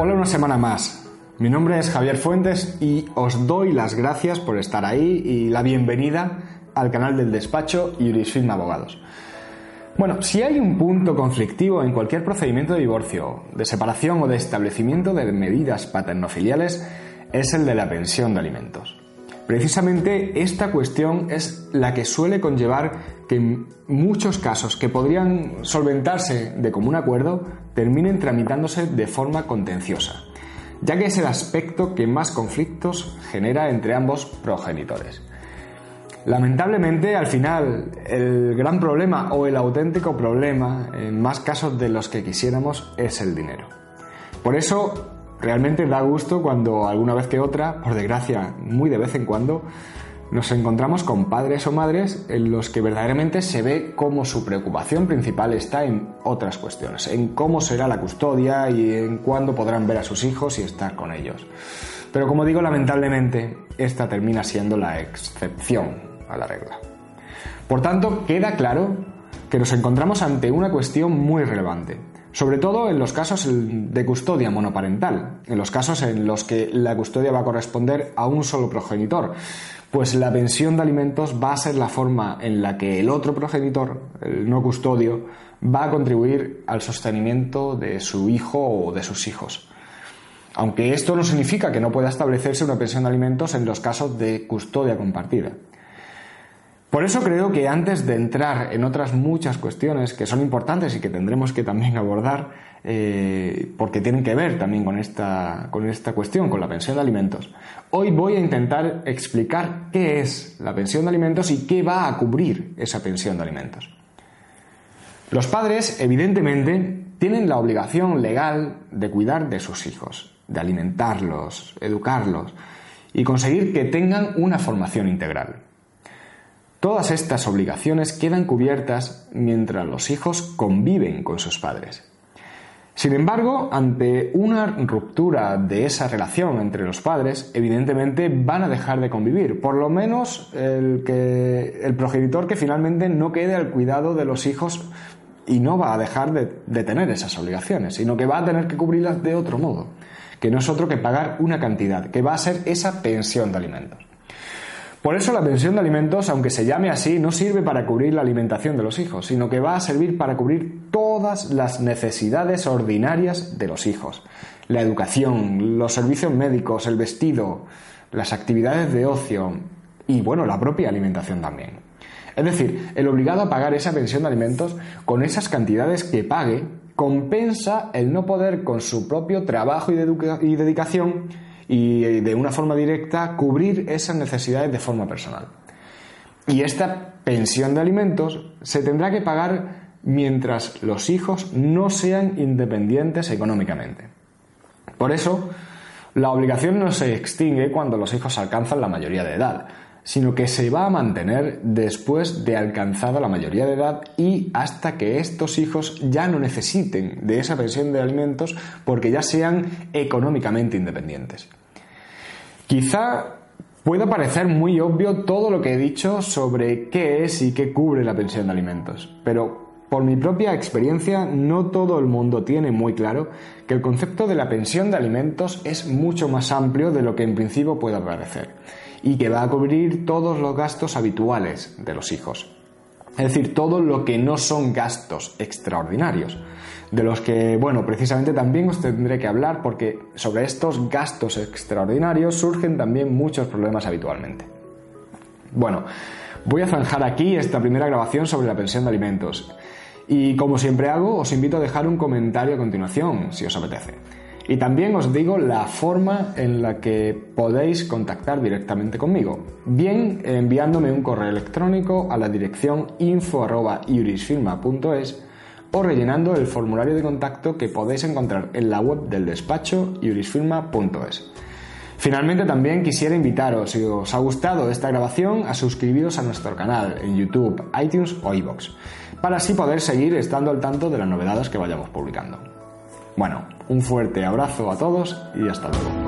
Hola una semana más. Mi nombre es Javier Fuentes y os doy las gracias por estar ahí y la bienvenida al canal del despacho Jurisfilm Abogados. Bueno, si hay un punto conflictivo en cualquier procedimiento de divorcio, de separación o de establecimiento de medidas paternofiliales, es el de la pensión de alimentos. Precisamente esta cuestión es la que suele conllevar que muchos casos que podrían solventarse de común acuerdo terminen tramitándose de forma contenciosa, ya que es el aspecto que más conflictos genera entre ambos progenitores. Lamentablemente, al final, el gran problema o el auténtico problema, en más casos de los que quisiéramos, es el dinero. Por eso, realmente da gusto cuando alguna vez que otra, por desgracia, muy de vez en cuando, nos encontramos con padres o madres en los que verdaderamente se ve cómo su preocupación principal está en otras cuestiones, en cómo será la custodia y en cuándo podrán ver a sus hijos y estar con ellos. Pero como digo, lamentablemente, esta termina siendo la excepción a la regla. Por tanto, queda claro que nos encontramos ante una cuestión muy relevante, sobre todo en los casos de custodia monoparental, en los casos en los que la custodia va a corresponder a un solo progenitor, pues la pensión de alimentos va a ser la forma en la que el otro progenitor, el no custodio, va a contribuir al sostenimiento de su hijo o de sus hijos. Aunque esto no significa que no pueda establecerse una pensión de alimentos en los casos de custodia compartida. Por eso creo que antes de entrar en otras muchas cuestiones que son importantes y que tendremos que también abordar, eh, porque tienen que ver también con esta, con esta cuestión, con la pensión de alimentos, hoy voy a intentar explicar qué es la pensión de alimentos y qué va a cubrir esa pensión de alimentos. Los padres, evidentemente, tienen la obligación legal de cuidar de sus hijos, de alimentarlos, educarlos y conseguir que tengan una formación integral. Todas estas obligaciones quedan cubiertas mientras los hijos conviven con sus padres. Sin embargo, ante una ruptura de esa relación entre los padres, evidentemente van a dejar de convivir, por lo menos el, progenitor que finalmente no quede al cuidado de los hijos y no va a dejar de, de tener esas obligaciones, sino que va a tener que cubrirlas de otro modo, que no es otro que pagar una cantidad, que va a ser esa pensión de alimentos. Por eso la pensión de alimentos, aunque se llame así, no sirve para cubrir la alimentación de los hijos, sino que va a servir para cubrir todas las necesidades ordinarias de los hijos. La educación, los servicios médicos, el vestido, las actividades de ocio y, bueno, la propia alimentación también. Es decir, el obligado a pagar esa pensión de alimentos con esas cantidades que pague compensa el no poder con su propio trabajo y, dedicación y de una forma directa cubrir esas necesidades de forma personal. Y esta pensión de alimentos se tendrá que pagar mientras los hijos no sean independientes económicamente. Por eso, la obligación no se extingue cuando los hijos alcanzan la mayoría de edad, sino que se va a mantener después de alcanzada la mayoría de edad y hasta que estos hijos ya no necesiten de esa pensión de alimentos porque ya sean económicamente independientes. Quizá pueda parecer muy obvio todo lo que he dicho sobre qué es y qué cubre la pensión de alimentos, pero por mi propia experiencia no todo el mundo tiene muy claro que el concepto de la pensión de alimentos es mucho más amplio de lo que en principio pueda parecer y que va a cubrir todos los gastos habituales de los hijos. Es decir, todo lo que no son gastos extraordinarios, de los que, bueno, precisamente también os tendré que hablar porque sobre estos gastos extraordinarios surgen también muchos problemas habitualmente. Bueno, voy a zanjar aquí esta primera grabación sobre la pensión de alimentos. Y como siempre hago, os invito a dejar un comentario a continuación, si os apetece. Y también os digo la forma en la que podéis contactar directamente conmigo. Bien enviándome un correo electrónico a la dirección info.iurisfirma.es o rellenando el formulario de contacto que podéis encontrar en la web del despacho iurisfirma.es. Finalmente también quisiera invitaros, si os ha gustado esta grabación, a suscribiros a nuestro canal en YouTube, iTunes o iVoox, para así poder seguir estando al tanto de las novedades que vayamos publicando. Bueno, un fuerte abrazo a todos y hasta luego.